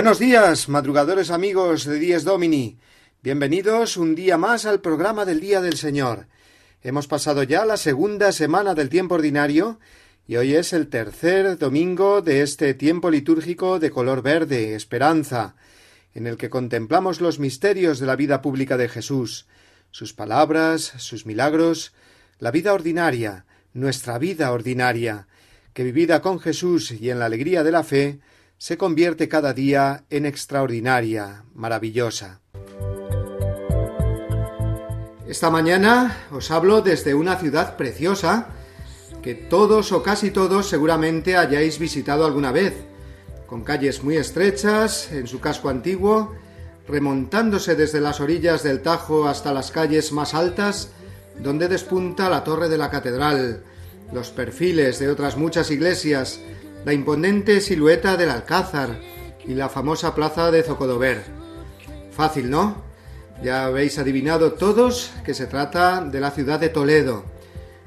Buenos días, madrugadores amigos de Dies Domini. Bienvenidos un día más al programa del Día del Señor. Hemos pasado ya la segunda semana del tiempo ordinario y hoy es el tercer domingo de este tiempo litúrgico de color verde, esperanza, en el que contemplamos los misterios de la vida pública de Jesús, sus palabras, sus milagros, la vida ordinaria, nuestra vida ordinaria, que vivida con Jesús y en la alegría de la fe, se convierte cada día en extraordinaria, maravillosa. Esta mañana os hablo desde una ciudad preciosa que todos o casi todos seguramente hayáis visitado alguna vez, con calles muy estrechas en su casco antiguo, remontándose desde las orillas del Tajo hasta las calles más altas, donde despunta la torre de la catedral, los perfiles de otras muchas iglesias, la imponente silueta del Alcázar y la famosa plaza de Zocodover. Fácil, ¿no? Ya habéis adivinado todos que se trata de la ciudad de Toledo,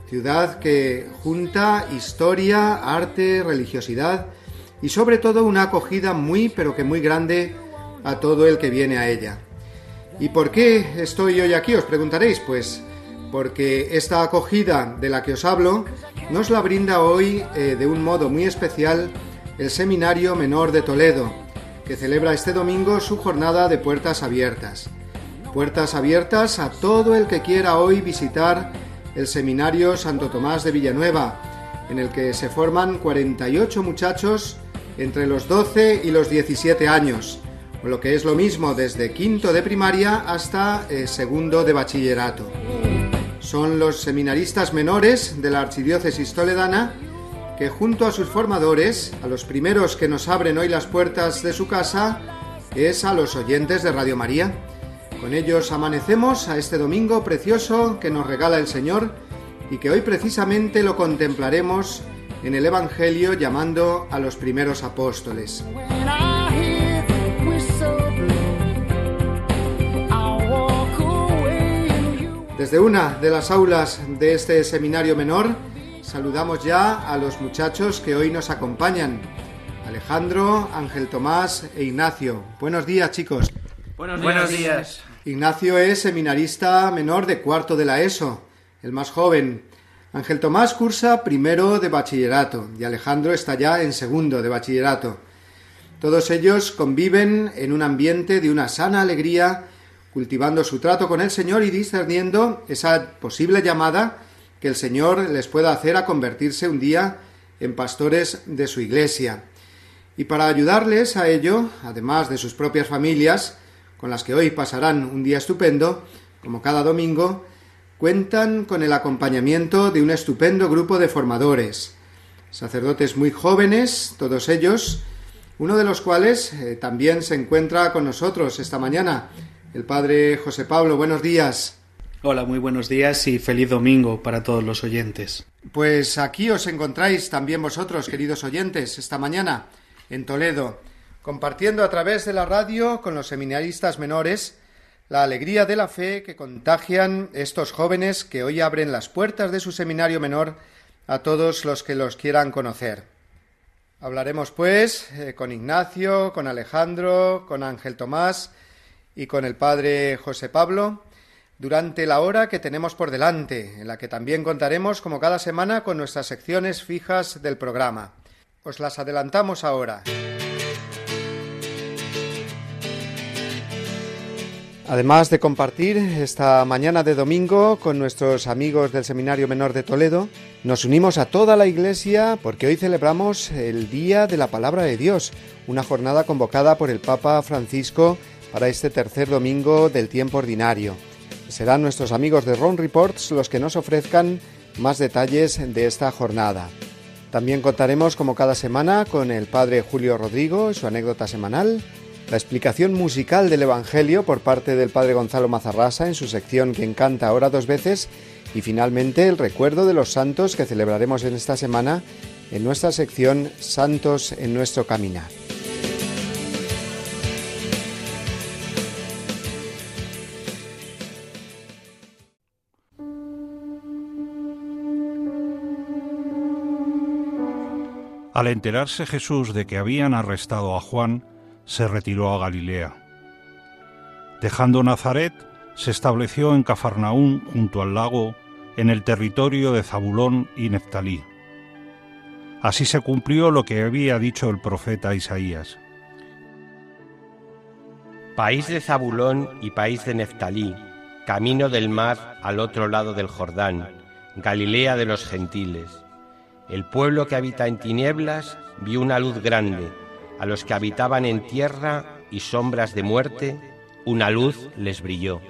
ciudad que junta historia, arte, religiosidad y sobre todo una acogida muy pero que muy grande a todo el que viene a ella. ¿Y por qué estoy hoy aquí? Os preguntaréis, pues porque esta acogida de la que os hablo nos la brinda hoy eh, de un modo muy especial el Seminario Menor de Toledo, que celebra este domingo su jornada de puertas abiertas. Puertas abiertas a todo el que quiera hoy visitar el Seminario Santo Tomás de Villanueva, en el que se forman 48 muchachos entre los 12 y los 17 años, o lo que es lo mismo desde quinto de primaria hasta eh, segundo de bachillerato son los seminaristas menores de la Archidiócesis Toledana que junto a sus formadores, a los primeros que nos abren hoy las puertas de su casa, es a los oyentes de Radio María. Con ellos amanecemos a este domingo precioso que nos regala el Señor y que hoy precisamente lo contemplaremos en el Evangelio llamando a los primeros apóstoles. Desde una de las aulas de este seminario menor, saludamos ya a los muchachos que hoy nos acompañan. Alejandro, Ángel Tomás e Ignacio. Buenos días, chicos. Buenos días. Ignacio es seminarista menor de cuarto de la ESO, el más joven. Ángel Tomás cursa primero de bachillerato y Alejandro está ya en segundo de bachillerato. Todos ellos conviven en un ambiente de una sana alegría cultivando su trato con el Señor y discerniendo esa posible llamada que el Señor les pueda hacer a convertirse un día en pastores de su iglesia. Y para ayudarles a ello, además de sus propias familias, con las que hoy pasarán un día estupendo, como cada domingo, cuentan con el acompañamiento de un estupendo grupo de formadores, sacerdotes muy jóvenes, todos ellos, uno de los cuales eh, también se encuentra con nosotros esta mañana, el padre José Pablo. Buenos días. Hola, muy buenos días y feliz domingo para todos los oyentes. Pues aquí os encontráis también vosotros, queridos oyentes, esta mañana en Toledo, compartiendo a través de la radio con los seminaristas menores la alegría de la fe que contagian estos jóvenes que hoy abren las puertas de su seminario menor a todos los que los quieran conocer. Hablaremos, pues, eh, con Ignacio, con Alejandro, con Ángel Tomás, y con el Padre José Pablo durante la hora que tenemos por delante, en la que también contaremos como cada semana con nuestras secciones fijas del programa. Os las adelantamos ahora. Además de compartir esta mañana de domingo con nuestros amigos del Seminario Menor de Toledo, nos unimos a toda la Iglesia porque hoy celebramos el Día de la Palabra de Dios, una jornada convocada por el Papa Francisco para este tercer domingo del tiempo ordinario. serán nuestros amigos de Ron Reports los que nos ofrezcan más detalles de esta jornada. También contaremos, como cada semana, con el padre Julio Rodrigo y su anécdota semanal, la explicación musical del Evangelio por parte del padre Gonzalo Mazarrasa en su sección que encanta ahora dos veces y finalmente el recuerdo de los santos que celebraremos en esta semana en nuestra sección Santos en nuestro caminar. Al enterarse Jesús de que habían arrestado a Juan, se retiró a Galilea. Dejando Nazaret, se estableció en Cafarnaún junto al lago, en el territorio de Zabulón y Neftalí. Así se cumplió lo que había dicho el profeta Isaías. País de Zabulón y país de Neftalí, camino del mar al otro lado del Jordán, Galilea de los gentiles el pueblo que habita en tinieblas vio una luz grande. A los que habitaban en tierra y sombras de muerte, una luz les brilló.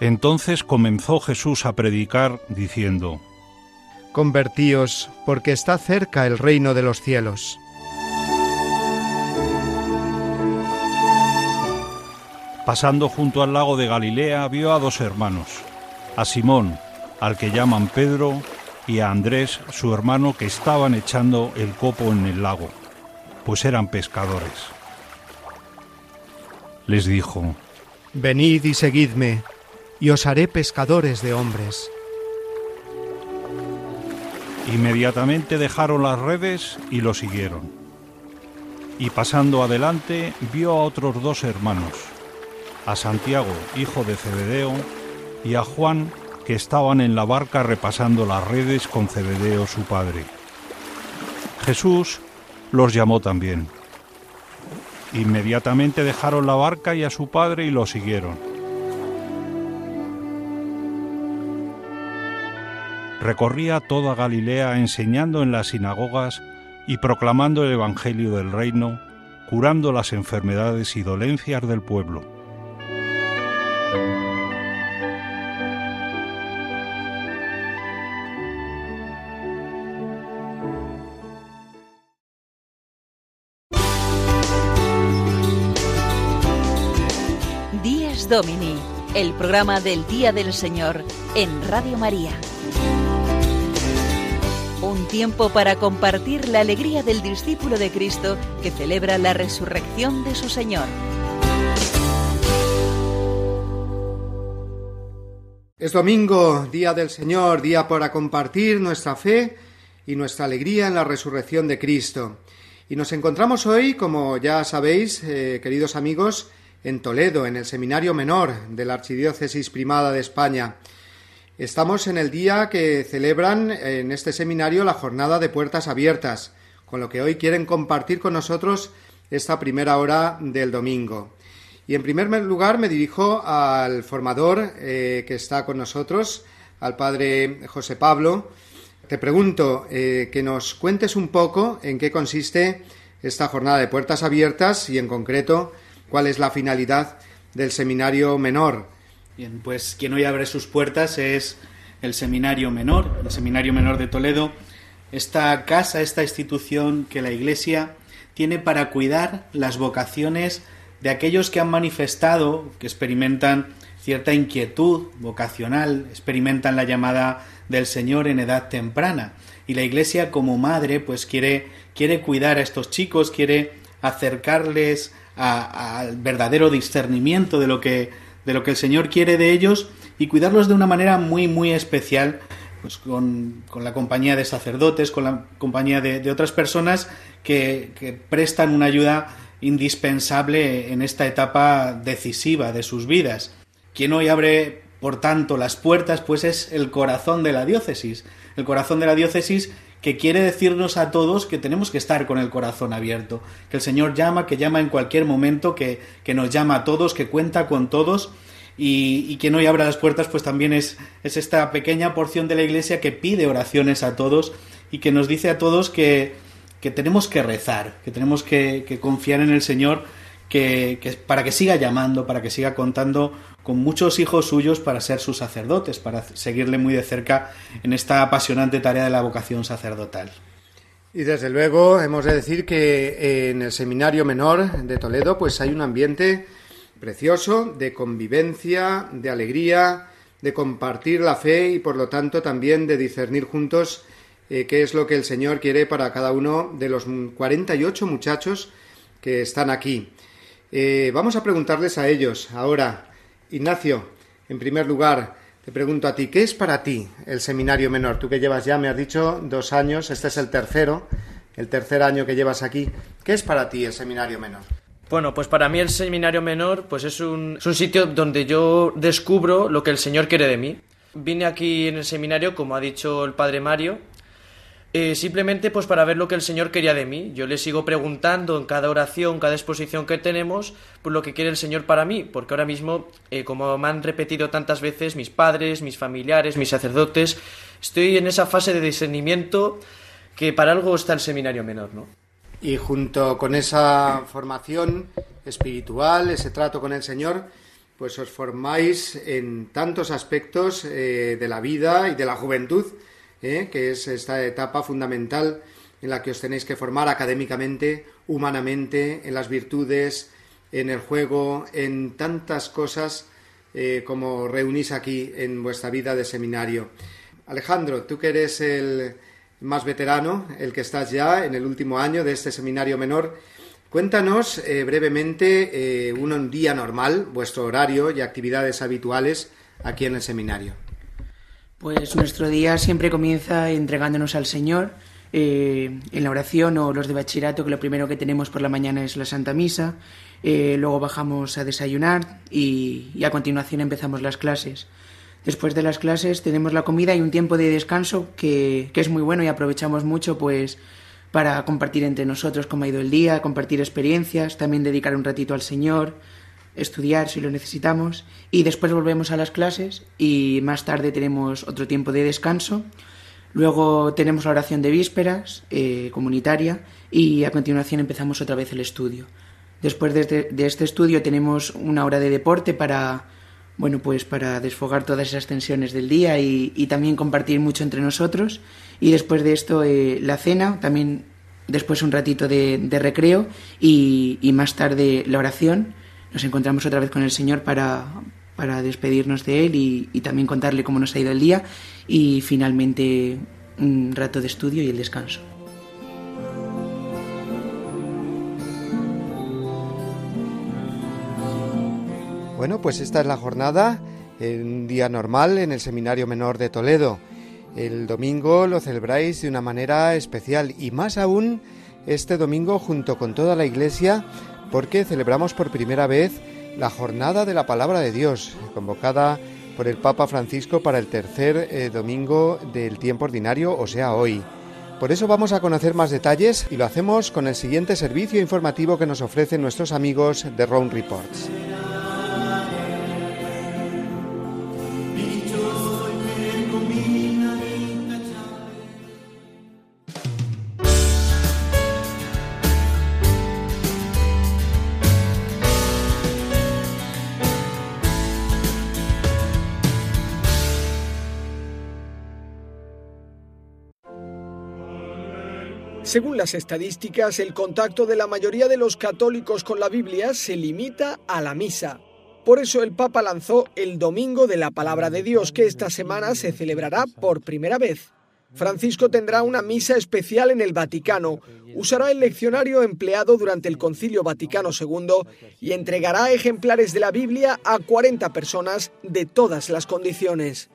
Entonces comenzó Jesús a predicar diciendo, Convertíos, porque está cerca el reino de los cielos. Pasando junto al lago de Galilea, vio a dos hermanos, a Simón, al que llaman Pedro, y a Andrés, su hermano, que estaban echando el copo en el lago, pues eran pescadores. Les dijo, Venid y seguidme, y os haré pescadores de hombres. Inmediatamente dejaron las redes y lo siguieron. Y pasando adelante, vio a otros dos hermanos, a Santiago, hijo de Cebedeo, y a Juan, que estaban en la barca repasando las redes con Cebedeo su padre. Jesús los llamó también. Inmediatamente dejaron la barca y a su padre y lo siguieron. Recorría toda Galilea enseñando en las sinagogas y proclamando el Evangelio del reino, curando las enfermedades y dolencias del pueblo. Domini, el programa del Día del Señor en Radio María. Un tiempo para compartir la alegría del discípulo de Cristo que celebra la resurrección de su Señor. Es domingo, Día del Señor, día para compartir nuestra fe y nuestra alegría en la resurrección de Cristo. Y nos encontramos hoy, como ya sabéis, eh, queridos amigos, en Toledo, en el Seminario Menor de la Archidiócesis Primada de España. Estamos en el día que celebran en este seminario la jornada de puertas abiertas, con lo que hoy quieren compartir con nosotros esta primera hora del domingo. Y en primer lugar me dirijo al formador eh, que está con nosotros, al padre José Pablo. Te pregunto eh, que nos cuentes un poco en qué consiste esta jornada de puertas abiertas y en concreto cuál es la finalidad del seminario menor. Bien, pues quien hoy abre sus puertas es el seminario menor, el seminario menor de Toledo, esta casa, esta institución que la Iglesia tiene para cuidar las vocaciones de aquellos que han manifestado, que experimentan cierta inquietud vocacional, experimentan la llamada del Señor en edad temprana. Y la Iglesia como madre pues quiere, quiere cuidar a estos chicos, quiere acercarles al verdadero discernimiento de lo que de lo que el Señor quiere de ellos y cuidarlos de una manera muy muy especial pues con, la compañía de sacerdotes, con la compañía de, otras personas que, que, prestan una ayuda indispensable en esta etapa decisiva de sus vidas. Quien hoy abre, por tanto, las puertas, pues es el corazón de la diócesis. El corazón de la diócesis que quiere decirnos a todos que tenemos que estar con el corazón abierto, que el Señor llama, que llama en cualquier momento, que, que nos llama a todos, que cuenta con todos y, y quien hoy abra las puertas pues también es, es esta pequeña porción de la Iglesia que pide oraciones a todos y que nos dice a todos que, que tenemos que rezar, que tenemos que, confiar en el Señor que, para que siga llamando, para que siga contando con muchos hijos suyos para ser sus sacerdotes, para seguirle muy de cerca en esta apasionante tarea de la vocación sacerdotal. Y desde luego hemos de decir que en el seminario menor de Toledo pues hay un ambiente precioso de convivencia, de alegría, de compartir la fe y por lo tanto también de discernir juntos eh, qué es lo que el Señor quiere para cada uno de los 48 muchachos que están aquí. Eh, vamos a preguntarles a ellos ahora. Ignacio, en primer lugar, te pregunto a ti, ¿qué es para ti el seminario menor? Tú que llevas ya, me has dicho, dos años, este es el tercero, el tercer año que llevas aquí. ¿Qué es para ti el seminario menor? Bueno, pues para mí el seminario menor pues es un, es un sitio donde yo descubro lo que el Señor quiere de mí. Vine aquí en el seminario, como ha dicho el padre Mario, eh, simplemente pues para ver lo que el Señor quería de mí. Yo le sigo preguntando en cada oración, cada exposición que tenemos, pues lo que quiere el Señor para mí, porque ahora mismo, eh, como me han repetido tantas veces mis padres, mis familiares, mis sacerdotes, estoy en esa fase de discernimiento que para algo está el seminario menor, ¿no? Y junto con esa formación espiritual, ese trato con el Señor, pues os formáis en tantos aspectos eh, de la vida y de la juventud ¿eh? que es esta etapa fundamental en la que os tenéis que formar académicamente, humanamente, en las virtudes, en el juego, en tantas cosas eh, como reunís aquí en vuestra vida de seminario. Alejandro, tú que eres el más veterano, el que estás ya en el último año de este seminario menor, cuéntanos eh, brevemente un día normal, vuestro horario y actividades habituales aquí en el seminario. Pues nuestro día siempre comienza entregándonos al Señor eh, en la oración o los de bachillerato, que lo primero que tenemos por la mañana es la Santa Misa, eh, luego bajamos a desayunar y, a continuación empezamos las clases. Después de las clases tenemos la comida y un tiempo de descanso que, que es muy bueno y aprovechamos mucho pues para compartir entre nosotros cómo ha ido el día, compartir experiencias, también dedicar un ratito al Señor, estudiar si lo necesitamos y después volvemos a las clases y más tarde tenemos otro tiempo de descanso. Luego tenemos la oración de vísperas eh, comunitaria y a continuación empezamos otra vez el estudio. Después de este, estudio tenemos una hora de deporte para bueno pues para desfogar todas esas tensiones del día y, también compartir mucho entre nosotros y después de esto eh, la cena también después un ratito de, recreo y más tarde la oración nos encontramos otra vez con el Señor para, para despedirnos de Él y, también contarle cómo nos ha ido el día y finalmente un rato de estudio y el descanso. Bueno, pues esta es la jornada, un día normal en el Seminario Menor de Toledo. El domingo lo celebráis de una manera especial y más aún este domingo junto con toda la iglesia porque celebramos por primera vez la Jornada de la Palabra de Dios, convocada por el Papa Francisco para el tercer eh, domingo del tiempo ordinario, o sea, hoy. Por eso vamos a conocer más detalles y lo hacemos con el siguiente servicio informativo que nos ofrecen nuestros amigos de Round Reports. Según las estadísticas, el contacto de la mayoría de los católicos con la Biblia se limita a la misa. Por eso el Papa lanzó el Domingo de la Palabra de Dios, que esta semana se celebrará por primera vez. Francisco tendrá una misa especial en el Vaticano, usará el leccionario empleado durante el Concilio Vaticano II y entregará ejemplares de la Biblia a 40 personas de todas las condiciones.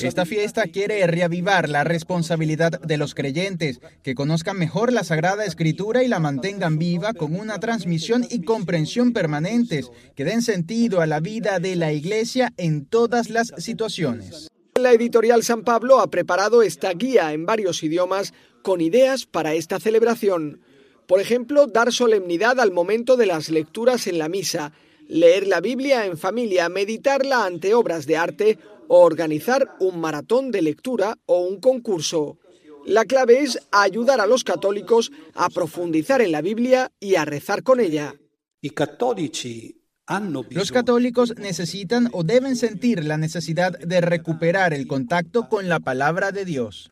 Esta fiesta quiere reavivar la responsabilidad de los creyentes, que conozcan mejor la Sagrada Escritura y la mantengan viva con una transmisión y comprensión permanentes, que den sentido a la vida de la Iglesia en todas las situaciones. La editorial San Pablo ha preparado esta guía en varios idiomas con ideas para esta celebración. Por ejemplo, dar solemnidad al momento de las lecturas en la misa, leer la Biblia en familia, meditarla ante obras de arte o organizar un maratón de lectura o un concurso. La clave es ayudar a los católicos a profundizar en la Biblia y a rezar con ella. Los católicos necesitan o deben sentir la necesidad de recuperar el contacto con la palabra de Dios.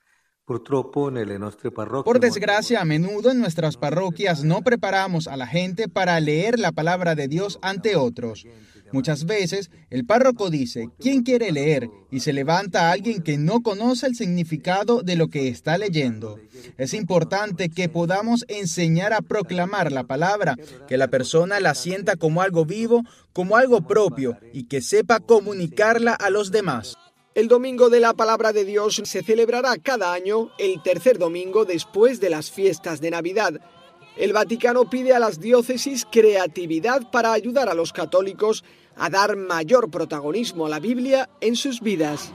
Por desgracia, a menudo en nuestras parroquias no preparamos a la gente para leer la palabra de Dios ante otros. Muchas veces el párroco dice, ¿quién quiere leer? Y se levanta alguien que no conoce el significado de lo que está leyendo. Es importante que podamos enseñar a proclamar la palabra, que la persona la sienta como algo vivo, como algo propio y que sepa comunicarla a los demás. El Domingo de la Palabra de Dios se celebrará cada año el tercer domingo después de las fiestas de Navidad. El Vaticano pide a las diócesis creatividad para ayudar a los católicos a dar mayor protagonismo a la Biblia en sus vidas.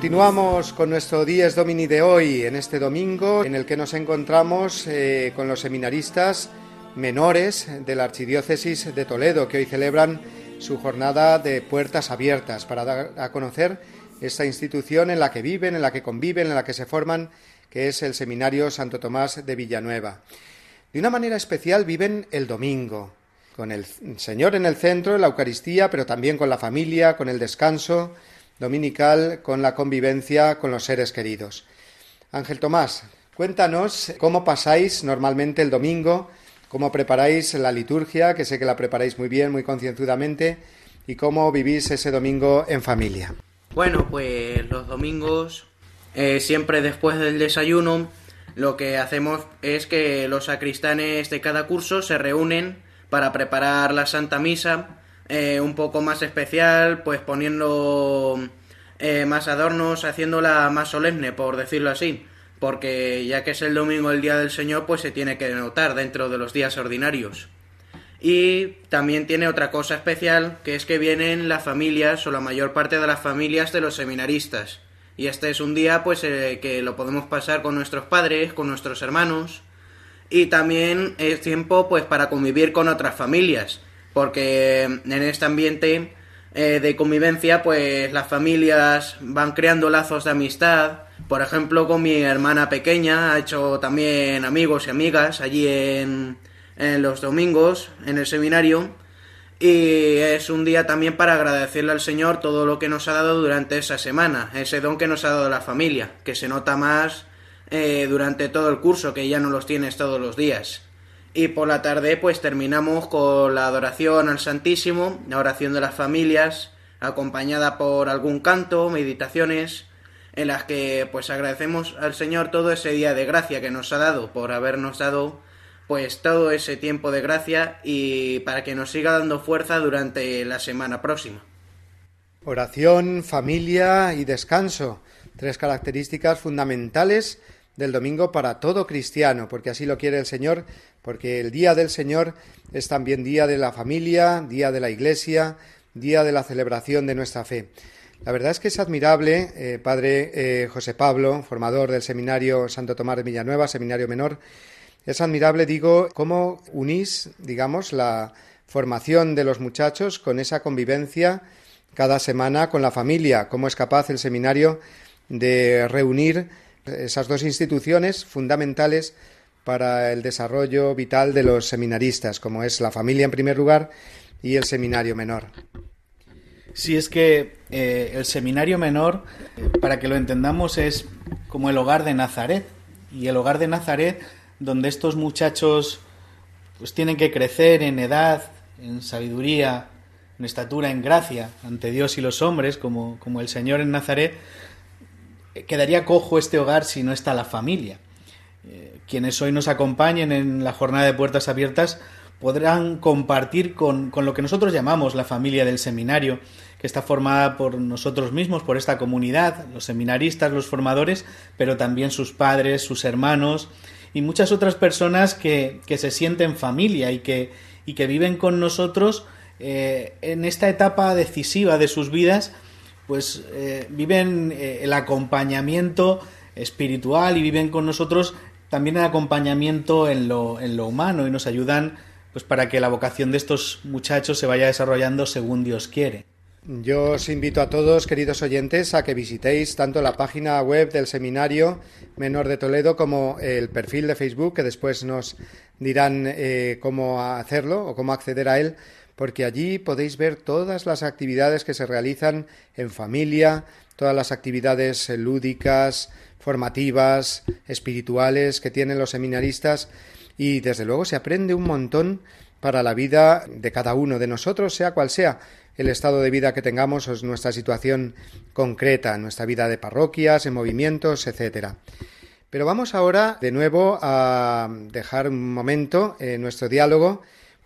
Continuamos con nuestro Dies Domini de hoy, en este domingo, en el que nos encontramos eh, con los seminaristas menores de la Archidiócesis de Toledo, que hoy celebran su jornada de puertas abiertas para dar a conocer esta institución en la que viven, en la que conviven, en la que se forman, que es el Seminario Santo Tomás de Villanueva. De una manera especial viven el domingo, con el Señor en el centro, la Eucaristía, pero también con la familia, con el descanso, dominical con la convivencia con los seres queridos. Ángel Tomás, cuéntanos cómo pasáis normalmente el domingo, cómo preparáis la liturgia, que sé que la preparáis muy bien, muy concienzudamente, y cómo vivís ese domingo en familia. Bueno, pues los domingos, eh, siempre después del desayuno, lo que hacemos es que los sacristanes de cada curso se reúnen para preparar la Santa Misa eh, un poco más especial, pues poniendo eh, más adornos, haciéndola más solemne, por decirlo así, porque ya que es el domingo el día del Señor, pues se tiene que notar dentro de los días ordinarios. Y también tiene otra cosa especial, que es que vienen las familias o la mayor parte de las familias de los seminaristas. Y este es un día pues eh, que lo podemos pasar con nuestros padres, con nuestros hermanos. Y también es tiempo pues para convivir con otras familias porque en este ambiente eh, de convivencia, pues las familias van creando lazos de amistad. Por ejemplo, con mi hermana pequeña ha hecho también amigos y amigas allí en, en los domingos, en el seminario. Y es un día también para agradecerle al Señor todo lo que nos ha dado durante esa semana, ese don que nos ha dado la familia, que se nota más eh, durante todo el curso, que ya no los tienes todos los días. Y por la tarde pues terminamos con la adoración al Santísimo, la oración de las familias, acompañada por algún canto, meditaciones, en las que pues agradecemos al Señor todo ese día de gracia que nos ha dado, por habernos dado pues todo ese tiempo de gracia y para que nos siga dando fuerza durante la semana próxima. Oración, familia y descanso, tres características fundamentales del domingo para todo cristiano, porque así lo quiere el Señor, porque el día del Señor es también día de la familia, día de la Iglesia, día de la celebración de nuestra fe. La verdad es que es admirable, eh, Padre eh, José Pablo, formador del Seminario Santo Tomás de Villanueva, Seminario Menor, es admirable, digo, cómo unís, digamos, la formación de los muchachos con esa convivencia cada semana con la familia, cómo es capaz el seminario de reunir esas dos instituciones fundamentales para el desarrollo vital de los seminaristas, como es la familia en primer lugar y el seminario menor. Si es que eh, el seminario menor, eh, para que lo entendamos, es como el hogar de Nazaret. Y el hogar de Nazaret, donde estos muchachos pues tienen que crecer en edad, en sabiduría, en estatura, en gracia ante Dios y los hombres, como, como el Señor en Nazaret, quedaría cojo este hogar si no está la familia. Eh, quienes hoy nos acompañen en la jornada de puertas abiertas podrán compartir con, con, lo que nosotros llamamos la familia del seminario, que está formada por nosotros mismos, por esta comunidad, los seminaristas, los formadores, pero también sus padres, sus hermanos y muchas otras personas que, que se sienten familia y que, y que viven con nosotros eh, en esta etapa decisiva de sus vidas, pues eh, viven eh, el acompañamiento espiritual y viven con nosotros también el acompañamiento en lo, en lo humano y nos ayudan pues para que la vocación de estos muchachos se vaya desarrollando según Dios quiere. Yo os invito a todos, queridos oyentes, a que visitéis tanto la página web del Seminario Menor de Toledo como el perfil de Facebook, que después nos dirán eh, cómo hacerlo o cómo acceder a él, porque allí podéis ver todas las actividades que se realizan en familia, todas las actividades lúdicas, formativas, espirituales que tienen los seminaristas y desde luego se aprende un montón para la vida de cada uno de nosotros, sea cual sea el estado de vida que tengamos o nuestra situación concreta, nuestra vida de parroquias, en movimientos, etcétera. Pero vamos ahora de nuevo a dejar un momento en nuestro diálogo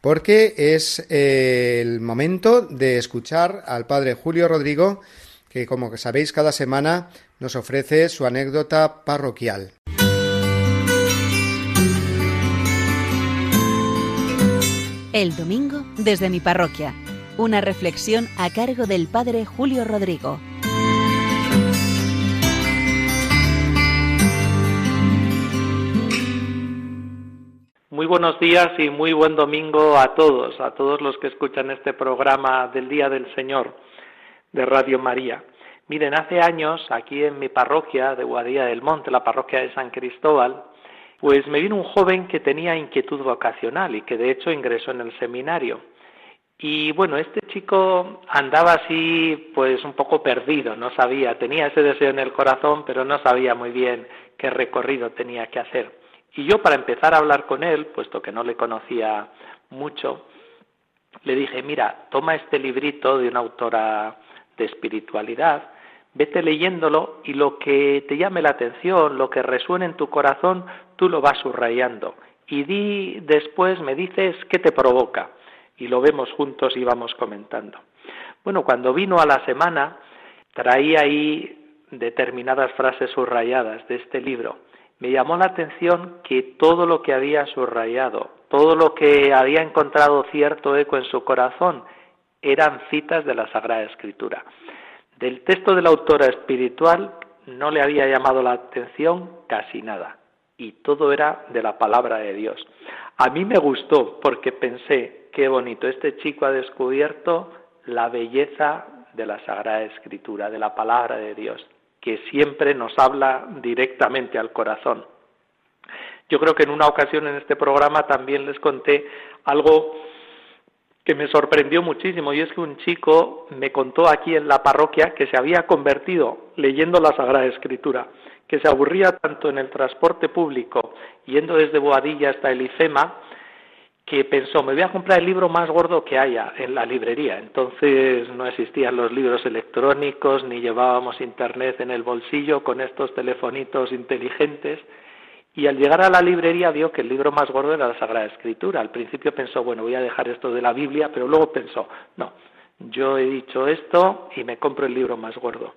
porque es eh, el momento de escuchar al padre Julio Rodrigo que como sabéis cada semana nos ofrece su anécdota parroquial. El domingo desde mi parroquia. Una reflexión a cargo del padre Julio Rodrigo. Muy buenos días y muy buen domingo a todos, a todos los que escuchan este programa del Día del Señor de Radio María. Miren, hace años aquí en mi parroquia de Guadilla del Monte, la parroquia de San Cristóbal, pues me vino un joven que tenía inquietud vocacional y que de hecho ingresó en el seminario. Y bueno, este chico andaba así, pues un poco perdido, no sabía, tenía ese deseo en el corazón, pero no sabía muy bien qué recorrido tenía que hacer. Y yo para empezar a hablar con él, puesto que no le conocía mucho, le dije, mira, toma este librito de una autora de espiritualidad vete leyéndolo y lo que te llame la atención, lo que resuene en tu corazón, tú lo vas subrayando. Y di después, me dices qué te provoca. Y lo vemos juntos y vamos comentando. Bueno, cuando vino a la semana, traía ahí determinadas frases subrayadas de este libro. Me llamó la atención que todo lo que había subrayado, todo lo que había encontrado cierto eco en su corazón, eran citas de la Sagrada Escritura. Del texto de la autora espiritual no le había llamado la atención casi nada y todo era de la palabra de Dios. A mí me gustó porque pensé, qué bonito, este chico ha descubierto la belleza de la Sagrada Escritura, de la palabra de Dios, que siempre nos habla directamente al corazón. Yo creo que en una ocasión en este programa también les conté algo que me sorprendió muchísimo y es que un chico me contó aquí en la parroquia que se había convertido leyendo la Sagrada Escritura, que se aburría tanto en el transporte público yendo desde Boadilla hasta el IFEMA que pensó, me voy a comprar el libro más gordo que haya en la librería. Entonces no existían los libros electrónicos ni llevábamos internet en el bolsillo con estos telefonitos inteligentes y al llegar a la librería vio que el libro más gordo era la Sagrada Escritura. Al principio pensó, bueno, voy a dejar esto de la Biblia, pero luego pensó, no, yo he dicho esto y me compro el libro más gordo.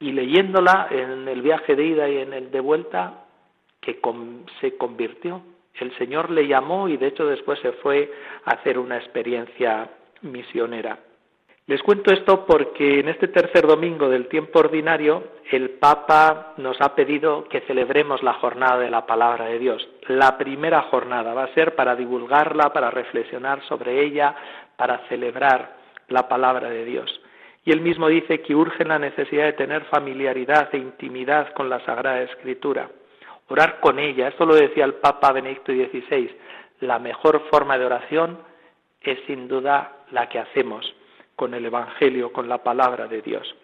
Y leyéndola en el viaje de ida y en el de vuelta, que se convirtió. El Señor le llamó y de hecho después se fue a hacer una experiencia misionera. Les cuento esto porque en este tercer domingo del tiempo ordinario el Papa nos ha pedido que celebremos la jornada de la palabra de Dios. La primera jornada va a ser para divulgarla, para reflexionar sobre ella, para celebrar la palabra de Dios. Y él mismo dice que urge la necesidad de tener familiaridad e intimidad con la Sagrada Escritura, orar con ella. Esto lo decía el Papa Benedicto XVI. La mejor forma de oración es sin duda la que hacemos con el Evangelio, con la palabra de Dios.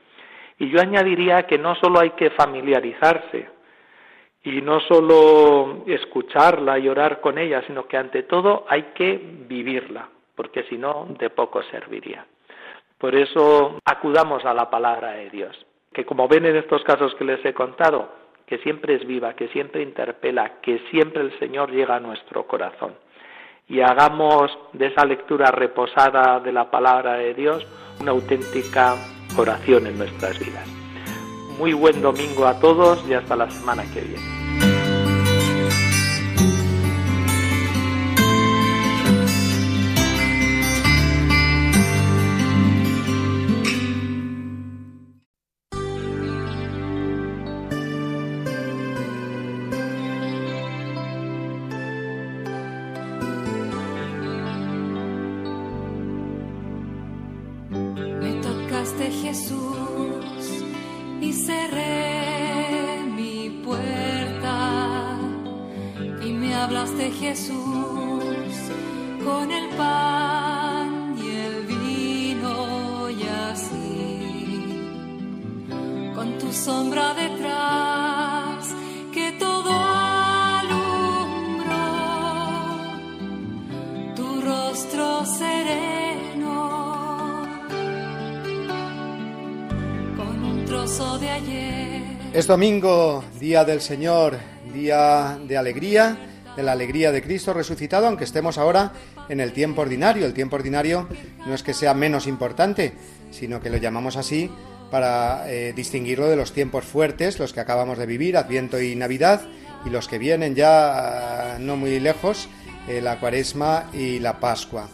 Y yo añadiría que no solo hay que familiarizarse y no solo escucharla y orar con ella, sino que ante todo hay que vivirla, porque si no, de poco serviría. Por eso acudamos a la palabra de Dios. que como ven en estos casos que les he contado, que siempre es viva, que siempre interpela, que siempre el Señor llega a nuestro corazón. Y hagamos de esa lectura reposada de la palabra de Dios una auténtica oración en nuestras vidas. Muy buen domingo a todos y hasta la semana que viene. Domingo, día del Señor, día de alegría, de la alegría de Cristo resucitado, aunque estemos ahora en el tiempo ordinario. El tiempo ordinario no es que sea menos importante, sino que lo llamamos así para eh, distinguirlo de los tiempos fuertes, los que acabamos de vivir, Adviento y Navidad, y los que vienen ya ah, no muy lejos, eh, la Cuaresma y la Pascua.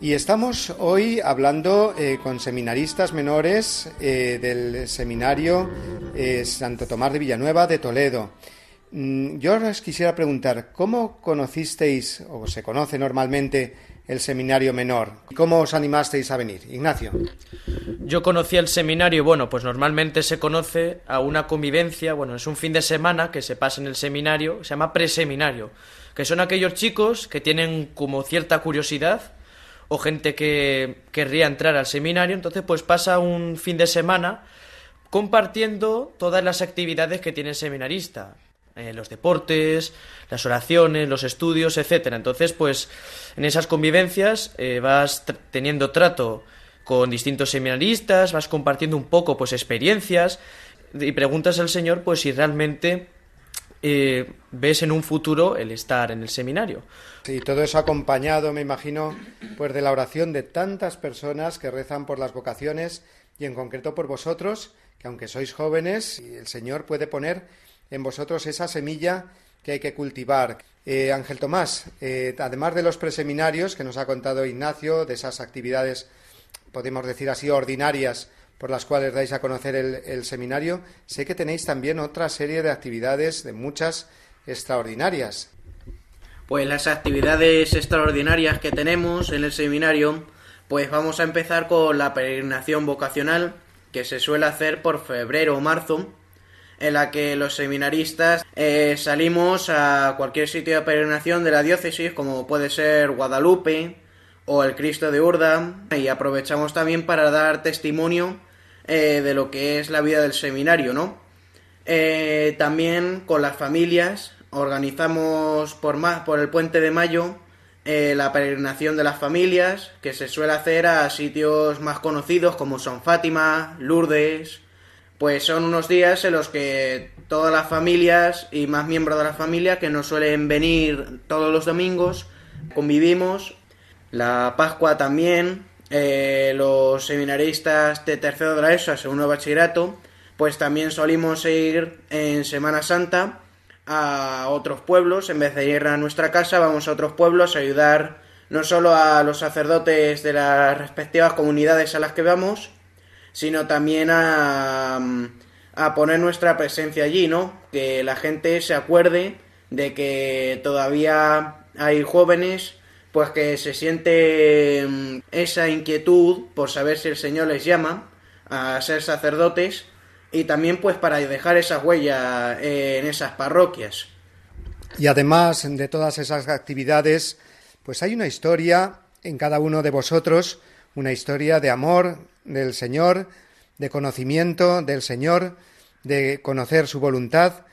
Y estamos hoy hablando eh, con seminaristas menores eh, del seminario eh, Santo Tomás de Villanueva de Toledo. Mm, yo os quisiera preguntar, ¿cómo conocisteis o se conoce normalmente el seminario menor? ¿Cómo os animasteis a venir? Ignacio. Yo conocí el seminario, bueno, pues normalmente se conoce a una convivencia, bueno, es un fin de semana que se pasa en el seminario, se llama preseminario, que son aquellos chicos que tienen como cierta curiosidad o gente que querría entrar al seminario, entonces pues pasa un fin de semana compartiendo todas las actividades que tiene el seminarista, eh, los deportes, las oraciones, los estudios, etcétera. Entonces, pues en esas convivencias eh, vas teniendo trato con distintos seminaristas, vas compartiendo un poco pues experiencias y preguntas al Señor pues si realmente eh, ves en un futuro el estar en el seminario. Sí, todo eso acompañado, me imagino, pues de la oración de tantas personas que rezan por las vocaciones y en concreto por vosotros, que aunque sois jóvenes, el Señor puede poner en vosotros esa semilla que hay que cultivar. Eh, Ángel Tomás, eh, además de los preseminarios que nos ha contado Ignacio, de esas actividades, podemos decir así, ordinarias por las cuales dais a conocer el, seminario, sé que tenéis también otra serie de actividades, de muchas extraordinarias. Pues las actividades extraordinarias que tenemos en el seminario, pues vamos a empezar con la peregrinación vocacional, que se suele hacer por febrero o marzo, en la que los seminaristas eh, salimos a cualquier sitio de peregrinación de la diócesis, como puede ser Guadalupe o el Cristo de Urda, y aprovechamos también para dar testimonio eh, de lo que es la vida del seminario, ¿no? Eh, también con las familias organizamos por, más, por el puente de mayo eh, la peregrinación de las familias, que se suele hacer a sitios más conocidos como son Fátima, Lourdes. Pues son unos días en los que todas las familias y más miembros de la familia que nos suelen venir todos los domingos convivimos. La Pascua también, eh, los seminaristas de tercero de la ESO a segundo bachillerato, pues también solimos ir en Semana Santa a otros pueblos, en vez de ir a nuestra casa, vamos a otros pueblos a ayudar no solo a los sacerdotes de las respectivas comunidades a las que vamos, sino también a, a poner nuestra presencia allí, ¿no? Que la gente se acuerde de que todavía hay jóvenes pues que se siente mm, esa inquietud por saber si el Señor les llama a ser sacerdotes y también pues para dejar esa huella eh, en esas parroquias. Y además de todas esas actividades, pues hay una historia en cada uno de vosotros, una historia de amor del Señor, de conocimiento del Señor, de conocer su voluntad,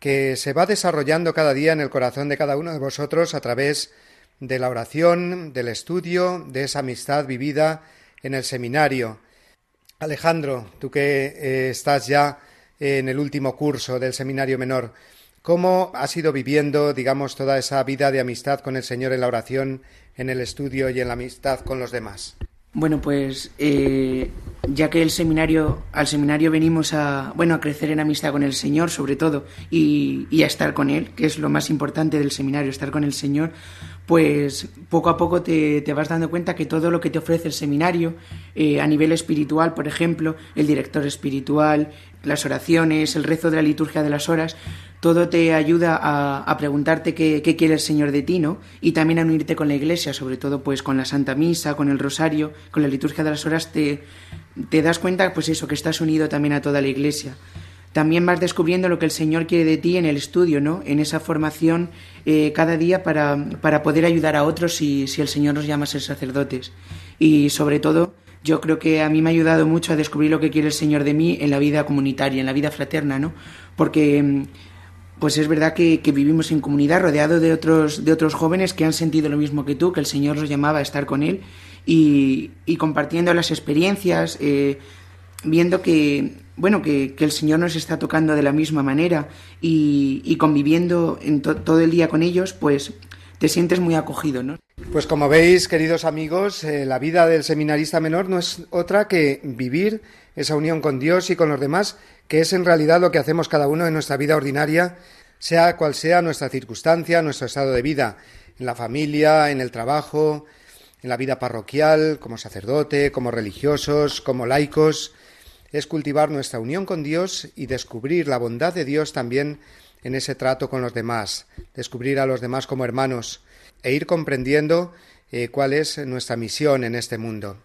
que se va desarrollando cada día en el corazón de cada uno de vosotros a través de la oración, del estudio, de esa amistad vivida en el seminario. Alejandro, tú que eh, estás ya en el último curso del seminario menor, ¿cómo has ido viviendo, digamos, toda esa vida de amistad con el Señor en la oración, en el estudio y en la amistad con los demás? Bueno, pues eh, ya que el seminario, al seminario venimos a, bueno, a crecer en amistad con el Señor, sobre todo, y, a estar con Él, que es lo más importante del seminario, estar con el Señor, pues poco a poco te, te vas dando cuenta que todo lo que te ofrece el seminario, eh, a nivel espiritual, por ejemplo, el director espiritual, las oraciones, el rezo de la liturgia de las horas, todo te ayuda a, preguntarte qué, quiere el Señor de ti, ¿no? Y también a unirte con la Iglesia, sobre todo pues con la Santa Misa, con el Rosario, con la liturgia de las horas, te, te das cuenta pues eso, que estás unido también a toda la Iglesia. También vas descubriendo lo que el Señor quiere de ti en el estudio, ¿no? En esa formación eh, cada día para, para, poder ayudar a otros si, si el Señor nos llama a ser sacerdotes. Y sobre todo, yo creo que a mí me ha ayudado mucho a descubrir lo que quiere el Señor de mí en la vida comunitaria, en la vida fraterna, ¿no? Porque mm, pues es verdad que, vivimos en comunidad rodeado de otros, de otros jóvenes que han sentido lo mismo que tú, que el Señor los llamaba a estar con Él y, compartiendo las experiencias, eh, viendo que, bueno, que, el Señor nos está tocando de la misma manera y, conviviendo en todo el día con ellos, pues te sientes muy acogido, ¿no? Pues como veis, queridos amigos, eh, la vida del seminarista menor no es otra que vivir esa unión con Dios y con los demás que es en realidad lo que hacemos cada uno en nuestra vida ordinaria, sea cual sea nuestra circunstancia, nuestro estado de vida, en la familia, en el trabajo, en la vida parroquial, como sacerdote, como religiosos, como laicos, es cultivar nuestra unión con Dios y descubrir la bondad de Dios también en ese trato con los demás, descubrir a los demás como hermanos e ir comprendiendo eh, cuál es nuestra misión en este mundo.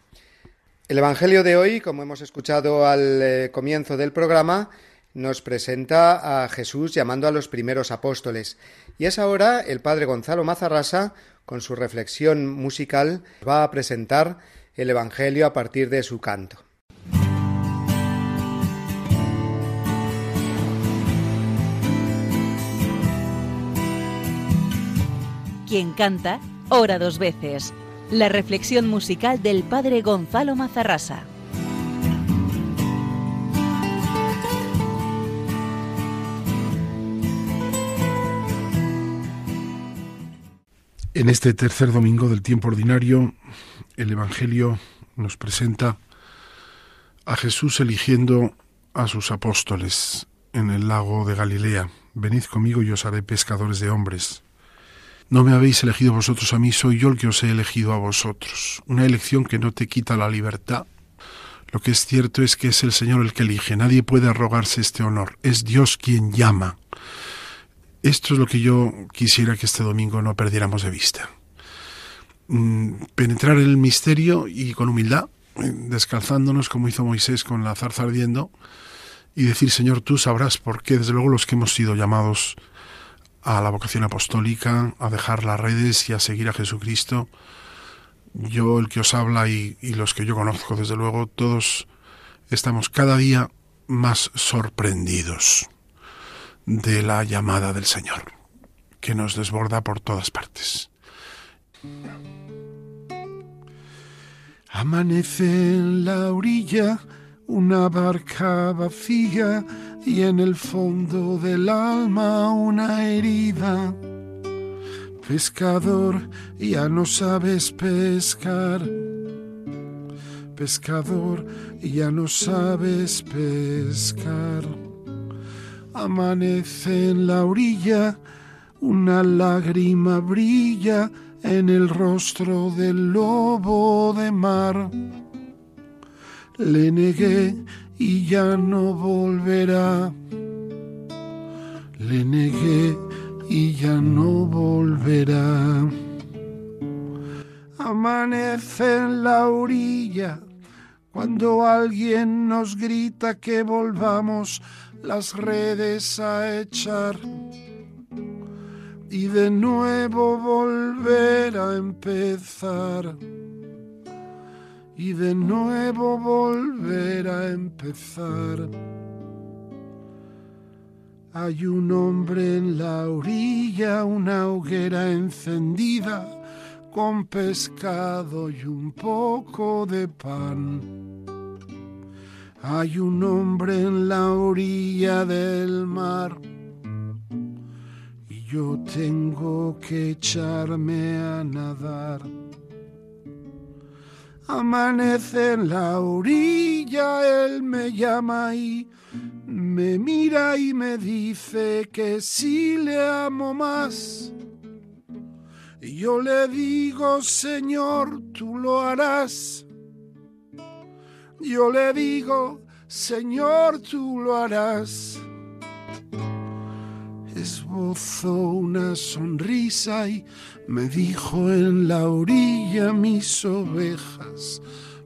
El Evangelio de hoy, como hemos escuchado al eh, comienzo del programa, nos presenta a Jesús llamando a los primeros apóstoles. Y es ahora el padre Gonzalo Mazarrasa, con su reflexión musical, va a presentar el Evangelio a partir de su canto. Quien canta, ora dos veces la reflexión musical del padre Gonzalo Mazarrasa. En este tercer domingo del tiempo ordinario, el Evangelio nos presenta a Jesús eligiendo a sus apóstoles en el lago de Galilea. Venid conmigo y os haré pescadores de hombres. No me habéis elegido vosotros a mí, soy yo el que os he elegido a vosotros. Una elección que no te quita la libertad. Lo que es cierto es que es el Señor el que elige. Nadie puede arrogarse este honor. Es Dios quien llama. Esto es lo que yo quisiera que este domingo no perdiéramos de vista. Mm, penetrar en el misterio y con humildad, eh, descalzándonos como hizo Moisés con la zarza ardiendo, y decir, Señor, tú sabrás por qué, desde luego los que hemos sido llamados a la vocación apostólica, a dejar las redes y a seguir a Jesucristo. Yo, el que os habla y, los que yo conozco, desde luego, todos estamos cada día más sorprendidos de la llamada del Señor, que nos desborda por todas partes. Amanece en la orilla una barca vacía y en el fondo del alma una herida. Pescador, ya no sabes pescar. Pescador, ya no sabes pescar. Amanece en la orilla, una lágrima brilla en el rostro del lobo de mar. Le negué y ya no volverá. Le negué y ya no volverá. Amanece en la orilla cuando alguien nos grita que volvamos las redes a echar y de nuevo volver a empezar y de nuevo volver a empezar. Hay un hombre en la orilla, una hoguera encendida, con pescado y un poco de pan. Hay un hombre en la orilla del mar y yo tengo que echarme a nadar. Amanece en la orilla, él me llama y me mira y me dice que si le amo más. Y yo le digo, Señor, tú lo harás. Yo le digo, Señor, tú lo harás. Esbozó una sonrisa y me dijo en la orilla mis ovejas,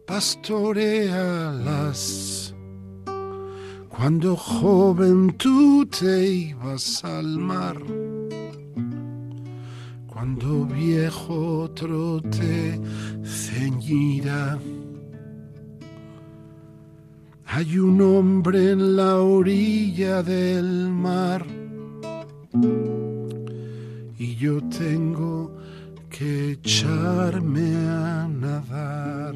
pastorealas. Cuando joven tú te ibas al mar, cuando viejo otro te ceñirá. Hay un hombre en la orilla del mar y yo tengo que echarme a nadar.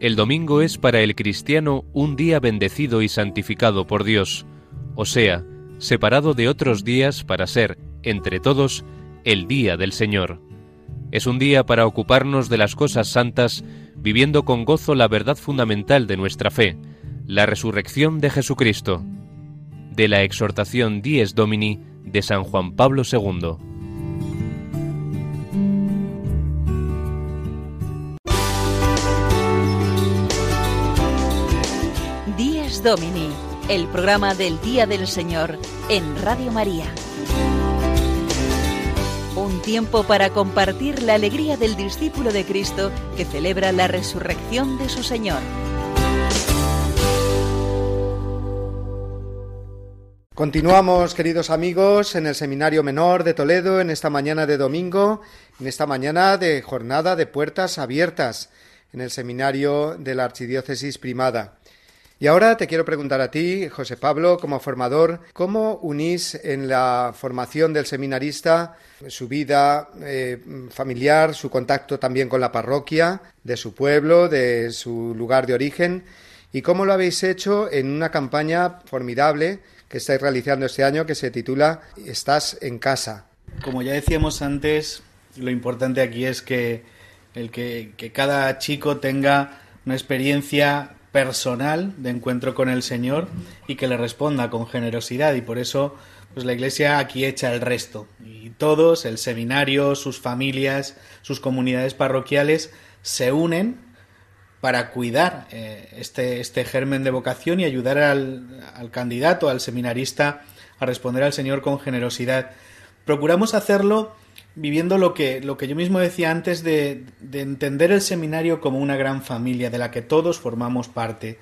El domingo es para el cristiano un día bendecido y santificado por Dios, o sea, separado de otros días para ser, entre todos, el día del Señor. Es un día para ocuparnos de las cosas santas, viviendo con gozo la verdad fundamental de nuestra fe, la resurrección de Jesucristo. De la exhortación Dies Domini de San Juan Pablo II. Domini, el programa del Día del Señor en Radio María. Un tiempo para compartir la alegría del discípulo de Cristo que celebra la resurrección de su Señor. Continuamos, queridos amigos, en el Seminario Menor de Toledo en esta mañana de domingo, en esta mañana de jornada de puertas abiertas en el Seminario de la Archidiócesis Primada. Y ahora te quiero preguntar a ti, José Pablo, como formador, ¿cómo unís en la formación del seminarista su vida eh, familiar, su contacto también con la parroquia de su pueblo, de su lugar de origen? ¿Y cómo lo habéis hecho en una campaña formidable que estáis realizando este año que se titula Estás en casa? Como ya decíamos antes, lo importante aquí es que, el que, que cada chico tenga una experiencia personal de encuentro con el Señor y que le responda con generosidad y por eso pues la Iglesia aquí echa el resto y todos, el seminario, sus familias, sus comunidades parroquiales se unen para cuidar eh, este, este germen de vocación y ayudar al, al candidato, al seminarista, a responder al Señor con generosidad. Procuramos hacerlo viviendo lo que, lo que yo mismo decía antes de, de, entender el seminario como una gran familia de la que todos formamos parte,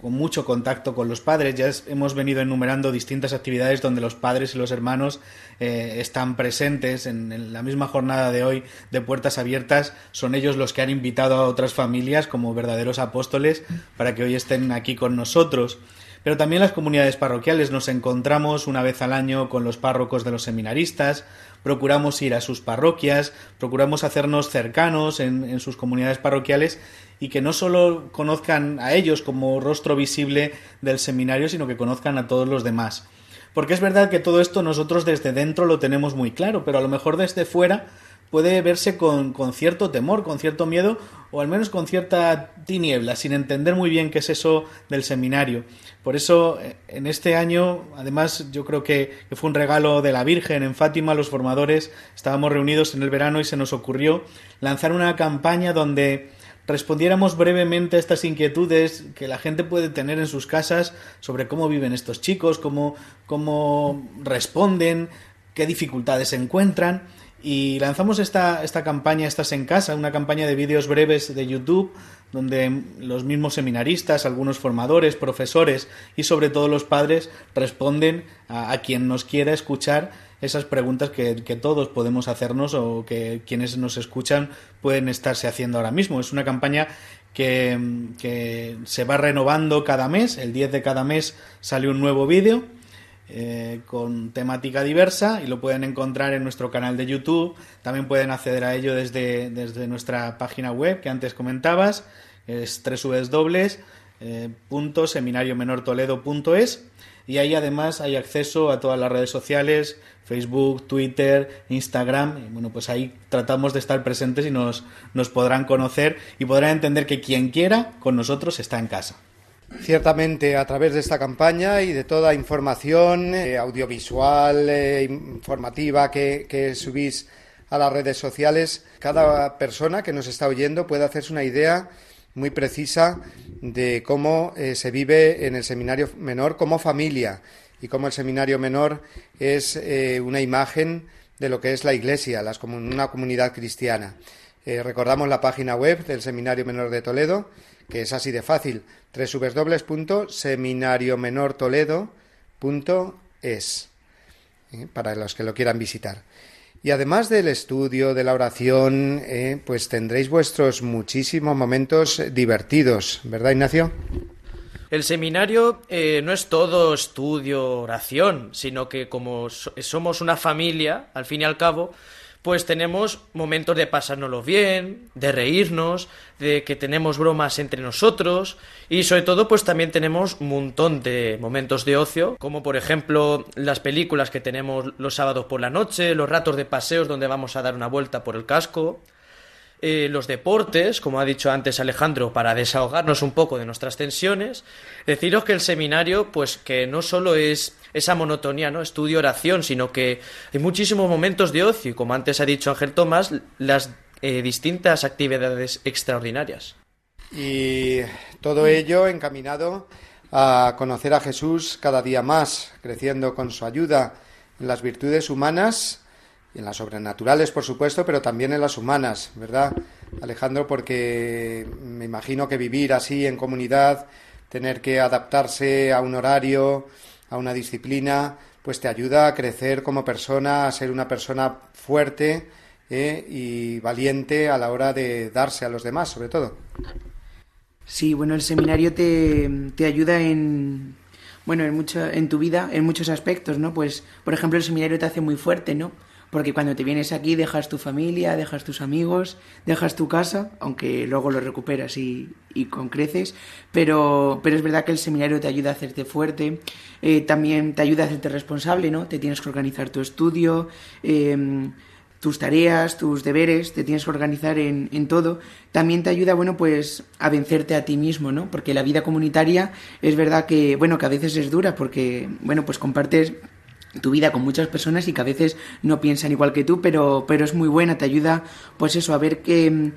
con mucho contacto con los padres. Ya hemos venido enumerando distintas actividades donde los padres y los hermanos eh, están presentes en, en, la misma jornada de hoy de puertas abiertas. Son ellos los que han invitado a otras familias como verdaderos apóstoles para que hoy estén aquí con nosotros pero también las comunidades parroquiales. Nos encontramos una vez al año con los párrocos de los seminaristas, procuramos ir a sus parroquias, procuramos hacernos cercanos en, en, sus comunidades parroquiales y que no solo conozcan a ellos como rostro visible del seminario, sino que conozcan a todos los demás. Porque es verdad que todo esto nosotros desde dentro lo tenemos muy claro, pero a lo mejor desde fuera puede verse con, con, cierto temor, con cierto miedo o al menos con cierta tiniebla, sin entender muy bien qué es eso del seminario. Por eso, en este año, además, yo creo que, fue un regalo de la Virgen en Fátima, los formadores estábamos reunidos en el verano y se nos ocurrió lanzar una campaña donde respondiéramos brevemente a estas inquietudes que la gente puede tener en sus casas sobre cómo viven estos chicos, cómo, cómo responden, qué dificultades encuentran Y lanzamos esta, esta campaña, Estás en casa, una campaña de vídeos breves de YouTube, donde los mismos seminaristas, algunos formadores, profesores y sobre todo los padres responden a, quien nos quiera escuchar esas preguntas que, todos podemos hacernos o que quienes nos escuchan pueden estarse haciendo ahora mismo. Es una campaña que, que se va renovando cada mes, el 10 de cada mes sale un nuevo vídeo eh, con temática diversa y lo pueden encontrar en nuestro canal de YouTube. También pueden acceder a ello desde, desde nuestra página web que antes comentabas, es www.seminariomenortoledo.es y ahí además hay acceso a todas las redes sociales, Facebook, Twitter, Instagram. Y bueno, pues ahí tratamos de estar presentes y nos, nos podrán conocer y podrán entender que quien quiera con nosotros está en casa. Ciertamente, a través de esta campaña y de toda información eh, audiovisual, eh, informativa que, subís a las redes sociales, cada persona que nos está oyendo puede hacerse una idea muy precisa de cómo eh, se vive en el seminario menor como familia y cómo el seminario menor es una imagen de lo que es la Iglesia, las, una comunidad cristiana. recordamos la página web del Seminario Menor de Toledo, que es así de fácil, www.seminariomenortoledo.es, ¿eh? para los que lo quieran visitar. Y además del estudio, de la oración, ¿eh? pues tendréis vuestros muchísimos momentos divertidos, ¿verdad, Ignacio? El seminario eh, no es todo estudio, oración, sino que como somos una familia, al fin y al cabo, pues tenemos momentos de pasárnoslo bien, de reírnos, de que tenemos bromas entre nosotros y sobre todo pues también tenemos un montón de momentos de ocio, como por ejemplo las películas que tenemos los sábados por la noche, los ratos de paseos donde vamos a dar una vuelta por el casco, eh, los deportes, como ha dicho antes Alejandro, para desahogarnos un poco de nuestras tensiones. Deciros que el seminario, pues que no solo es esa monotonía, ¿no? Estudio oración, sino que hay muchísimos momentos de ocio, y como antes ha dicho Ángel Tomás, las eh, distintas actividades extraordinarias. Y todo ello encaminado a conocer a Jesús cada día más, creciendo con su ayuda en las virtudes humanas en las sobrenaturales, por supuesto, pero también en las humanas, ¿verdad, Alejandro? Porque me imagino que vivir así en comunidad, tener que adaptarse a un horario, a una disciplina, pues te ayuda a crecer como persona, a ser una persona fuerte ¿eh? y valiente a la hora de darse a los demás, sobre todo. Sí, bueno, el seminario te, te ayuda en, bueno, en, mucho, en tu vida, en muchos aspectos, ¿no? Pues, por ejemplo, el seminario te hace muy fuerte, ¿no? Porque cuando te vienes aquí dejas tu familia, dejas tus amigos, dejas tu casa, aunque luego lo recuperas y, con creces, pero, pero es verdad que el seminario te ayuda a hacerte fuerte, eh, también te ayuda a hacerte responsable, ¿no? Te tienes que organizar tu estudio, em, tus tareas, tus deberes, te tienes que organizar en, en, todo. También te ayuda, bueno, pues a vencerte a ti mismo, ¿no? Porque la vida comunitaria es verdad que, bueno, que a veces es dura porque, bueno, pues compartes tu vida con muchas personas y que a veces no piensan igual que tú, pero, pero es muy buena, te ayuda pues eso, a ver que,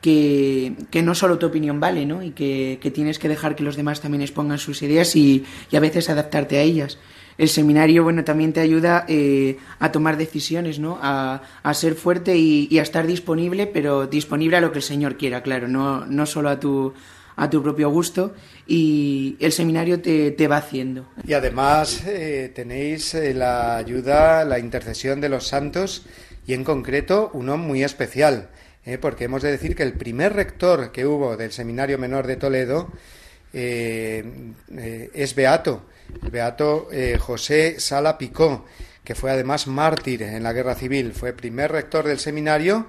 que, que no solo tu opinión vale, ¿no? Y que, que, tienes que dejar que los demás también expongan sus ideas y, y a veces adaptarte a ellas. El seminario, bueno, también te ayuda eh, a tomar decisiones, ¿no? A, a ser fuerte y, y, a estar disponible, pero disponible a lo que el Señor quiera, claro, no, no solo a tu, a tu propio gusto y el seminario te, te va haciendo. Y además eh, tenéis eh, la ayuda, la intercesión de los santos y en concreto uno muy especial, eh, porque hemos de decir que el primer rector que hubo del Seminario Menor de Toledo es Beato, el Beato José Sala Picó, que fue además mártir en la guerra civil, fue primer rector del seminario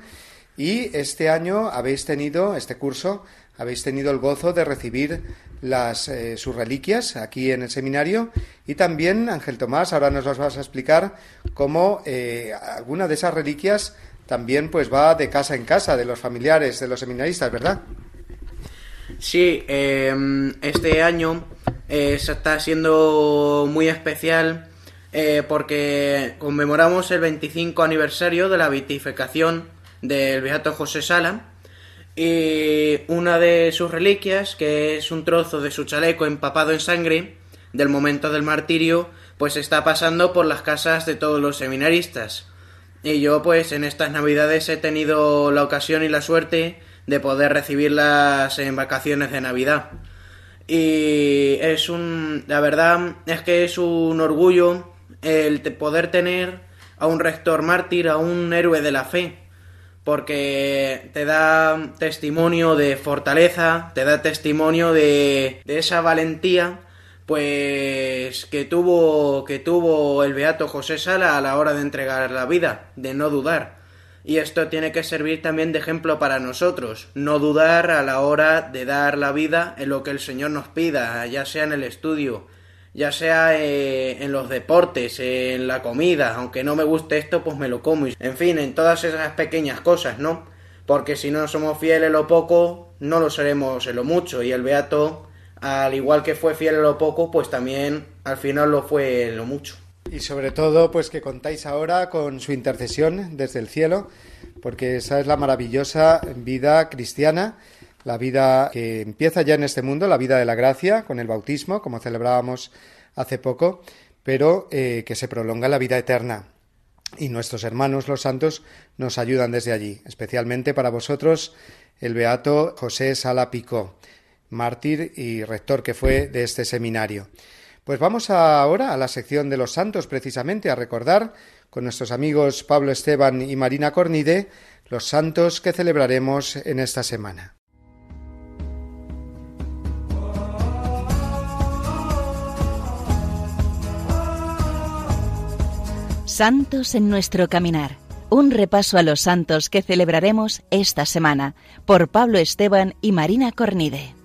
y este año habéis tenido, este curso, habéis tenido el gozo de recibir las, eh, sus reliquias aquí en el seminario y también, Ángel Tomás, ahora nos vas a explicar cómo eh, alguna de esas reliquias también pues va de casa en casa de los familiares de los seminaristas, ¿verdad? Sí, em, este año eh, está siendo muy especial porque conmemoramos el 25 aniversario de la beatificación del Beato José Sala y una de sus reliquias, que es un trozo de su chaleco empapado en sangre del momento del martirio, pues está pasando por las casas de todos los seminaristas. Y yo pues en estas navidades he tenido la ocasión y la suerte de poder recibirlas en vacaciones de Navidad. Y es un... La verdad es que es un orgullo el poder tener a un rector mártir, a un héroe de la fe, porque te da testimonio de fortaleza, te da testimonio de, de esa valentía pues que tuvo que tuvo el beato José Sala a la hora de entregar la vida, de no dudar. Y esto tiene que servir también de ejemplo para nosotros, no dudar a la hora de dar la vida en lo que el Señor nos pida, ya sea en el estudio, ya sea eh, en los deportes, en la comida, aunque no me guste esto, pues me lo como. En fin, en todas esas pequeñas cosas, ¿no? Porque si no somos fieles en lo poco, no lo seremos en lo mucho. Y el Beato al igual que fue fiel en lo poco, pues también al final lo fue en lo mucho. Y sobre todo, pues que contáis ahora con su intercesión desde el cielo, porque esa es la maravillosa vida cristiana, la vida que empieza ya en este mundo, la vida de la gracia, con el bautismo, como celebrábamos hace poco, pero eh, que se prolonga la vida eterna. Y nuestros hermanos los santos nos ayudan desde allí, especialmente para vosotros el beato José Sala Picó mártir y rector que fue de este seminario. Pues vamos ahora a la sección de los santos, precisamente a recordar con nuestros amigos Pablo Esteban y Marina Cornide los santos que celebraremos en esta semana. Santos en nuestro caminar. Un repaso a los santos que celebraremos esta semana por Pablo Esteban y Marina Cornide.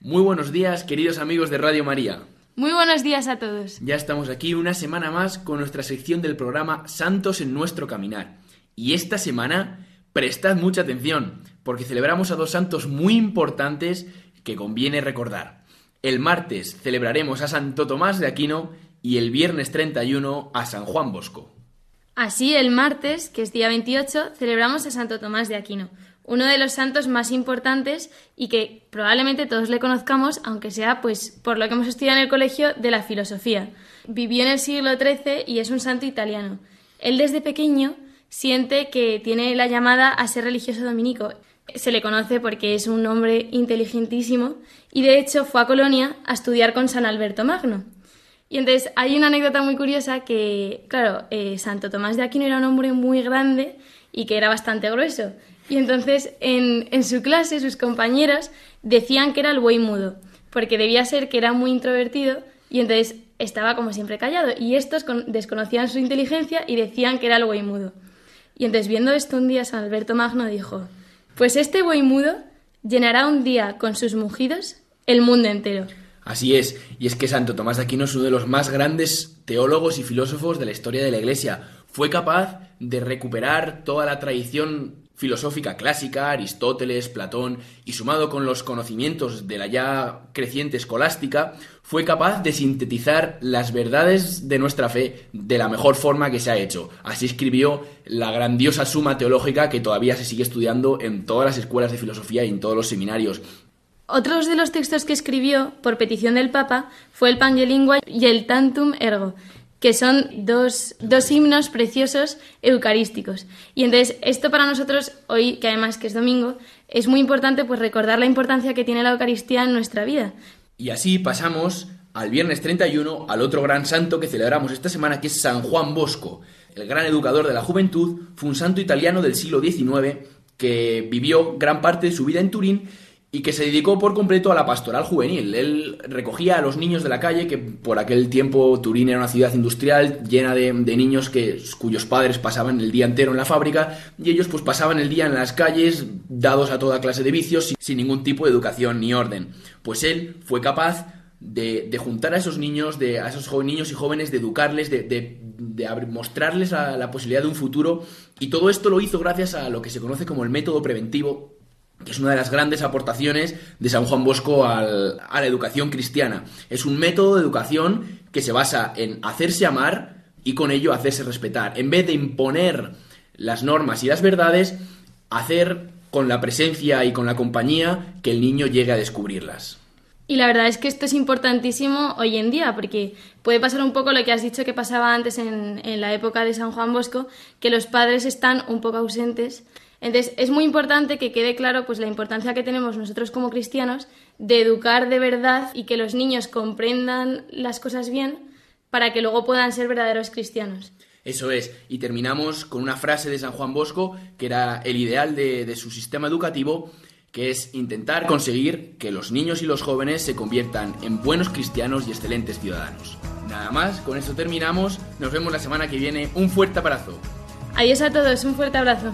Muy buenos días, queridos amigos de Radio María. Muy buenos días a todos. Ya estamos aquí una semana más con nuestra sección del programa Santos en nuestro caminar. Y esta semana, prestad mucha atención, porque celebramos a dos santos muy importantes que conviene recordar. El martes celebraremos a Santo Tomás de Aquino y el viernes 31 a San Juan Bosco. Así, el martes, que es día 28, celebramos a Santo Tomás de Aquino, uno de los santos más importantes y que probablemente todos le conozcamos, aunque sea pues por lo que hemos estudiado en el colegio de la filosofía. Vivió en el siglo XIII y es un santo italiano. Él desde pequeño siente que tiene la llamada a ser religioso dominico. Se le conoce porque es un hombre inteligentísimo y de hecho fue a Colonia a estudiar con San Alberto Magno. Y entonces hay una anécdota muy curiosa que, claro, eh, Santo Tomás de Aquino era un hombre muy grande y que era bastante grueso. Y entonces en, en su clase sus compañeros decían que era el buey mudo, porque debía ser que era muy introvertido y entonces estaba como siempre callado. Y estos desconocían su inteligencia y decían que era el buey mudo. Y entonces viendo esto un día San Alberto Magno dijo, pues este buey mudo llenará un día con sus mugidos el mundo entero. Así es, y es que Santo Tomás de Aquino es uno de los más grandes teólogos y filósofos de la historia de la Iglesia. Fue capaz de recuperar toda la tradición filosófica clásica, Aristóteles, Platón, y sumado con los conocimientos de la ya creciente escolástica, fue capaz de sintetizar las verdades de nuestra fe de la mejor forma que se ha hecho. Así escribió la grandiosa suma teológica que todavía se sigue estudiando en todas las escuelas de filosofía y en todos los seminarios. Otros de los textos que escribió por petición del Papa fue el Pangelingua y el Tantum Ergo, que son dos, dos, himnos preciosos eucarísticos. Y entonces esto para nosotros, hoy que además que es domingo, es muy importante pues recordar la importancia que tiene la Eucaristía en nuestra vida. Y así pasamos al viernes 31, al otro gran santo que celebramos esta semana, que es San Juan Bosco. El gran educador de la juventud, fue un santo italiano del siglo XIX que vivió gran parte de su vida en Turín y que se dedicó por completo a la pastoral juvenil. Él recogía a los niños de la calle, que por aquel tiempo Turín era una ciudad industrial llena de, niños que, cuyos padres pasaban el día entero en la fábrica, y ellos pues pasaban el día en las calles, dados a toda clase de vicios, sin ningún tipo de educación ni orden. Pues él fue capaz de, juntar a esos niños, de, a esos niños y jóvenes, de educarles, de, de, mostrarles la posibilidad de un futuro, y todo esto lo hizo gracias a lo que se conoce como el método preventivo que es una de las grandes aportaciones de San Juan Bosco a la educación cristiana. Es un método de educación que se basa en hacerse amar y con ello hacerse respetar. En vez de imponer las normas y las verdades, hacer con la presencia y con la compañía que el niño llegue a descubrirlas. Y la verdad es que esto es importantísimo hoy en día, porque puede pasar un poco lo que has dicho que pasaba antes en, en, la época de San Juan Bosco, que los padres están un poco ausentes. Entonces, es muy importante que quede claro pues, la importancia que tenemos nosotros como cristianos de educar de verdad y que los niños comprendan las cosas bien para que luego puedan ser verdaderos cristianos. Eso es, y terminamos con una frase de San Juan Bosco, que era el ideal de, de su sistema educativo, que es intentar conseguir que los niños y los jóvenes se conviertan en buenos cristianos y excelentes ciudadanos. Nada más, con esto terminamos, nos vemos la semana que viene, un fuerte abrazo. Adiós a todos, un fuerte abrazo.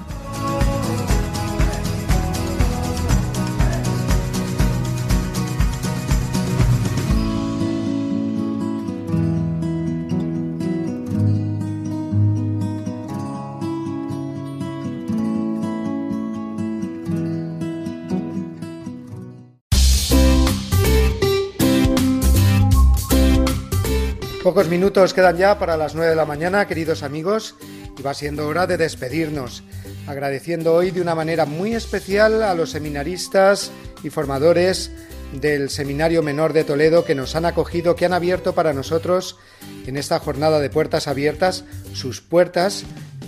Pocos minutos quedan ya para las 9 de la mañana, queridos amigos, y va siendo hora de despedirnos, agradeciendo hoy de una manera muy especial a los seminaristas y formadores del Seminario Menor de Toledo que nos han acogido, que han abierto para nosotros en esta jornada de puertas abiertas sus puertas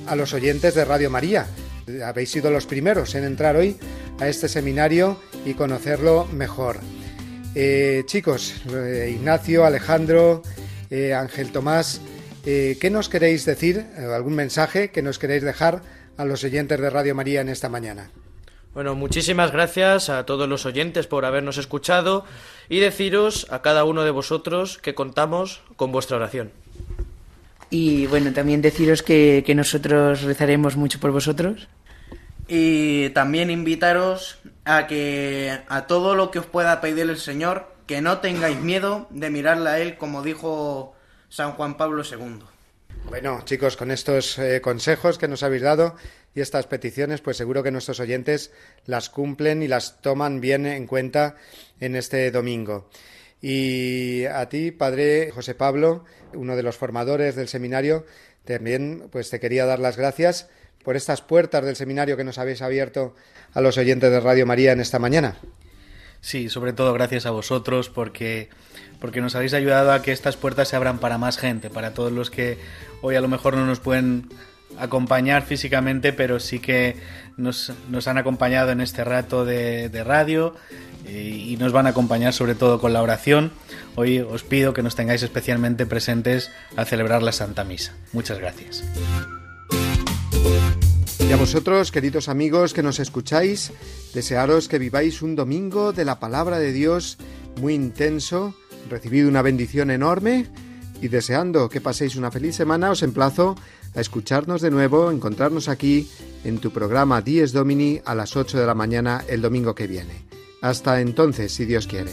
a los oyentes de Radio María. Habéis sido los primeros en entrar hoy a este seminario y conocerlo mejor. Eh, chicos, eh, Ignacio, Alejandro, eh, Ángel Tomás, eh, ¿qué nos queréis decir? Eh, ¿Algún mensaje que nos queréis dejar a los oyentes de Radio María en esta mañana? Bueno, muchísimas gracias a todos los oyentes por habernos escuchado y deciros a cada uno de vosotros que contamos con vuestra oración. Y bueno, también deciros que, que nosotros rezaremos mucho por vosotros. Y también invitaros a que a todo lo que os pueda pedir el Señor, que no tengáis miedo de mirarle a Él, como dijo San Juan Pablo II. Bueno, chicos, con estos eh, consejos que nos habéis dado y estas peticiones, pues seguro que nuestros oyentes las cumplen y las toman bien en cuenta en este domingo. Y a ti, padre José Pablo, uno de los formadores del seminario, también pues te quería dar las gracias por estas puertas del seminario que nos habéis abierto a los oyentes de Radio María en esta mañana. Sí, sobre todo gracias a vosotros porque, porque nos habéis ayudado a que estas puertas se abran para más gente, para todos los que hoy a lo mejor no nos pueden acompañar físicamente, pero sí que nos, nos han acompañado en este rato de, radio y, y nos van a acompañar sobre todo con la oración. Hoy os pido que nos tengáis especialmente presentes al celebrar la Santa Misa. Muchas gracias. Y a vosotros, queridos amigos que nos escucháis, desearos que viváis un domingo de la palabra de Dios muy intenso, recibido una bendición enorme y deseando que paséis una feliz semana, os emplazo a escucharnos de nuevo, encontrarnos aquí en tu programa Dies Domini a las 8 de la mañana el domingo que viene. Hasta entonces, si Dios quiere.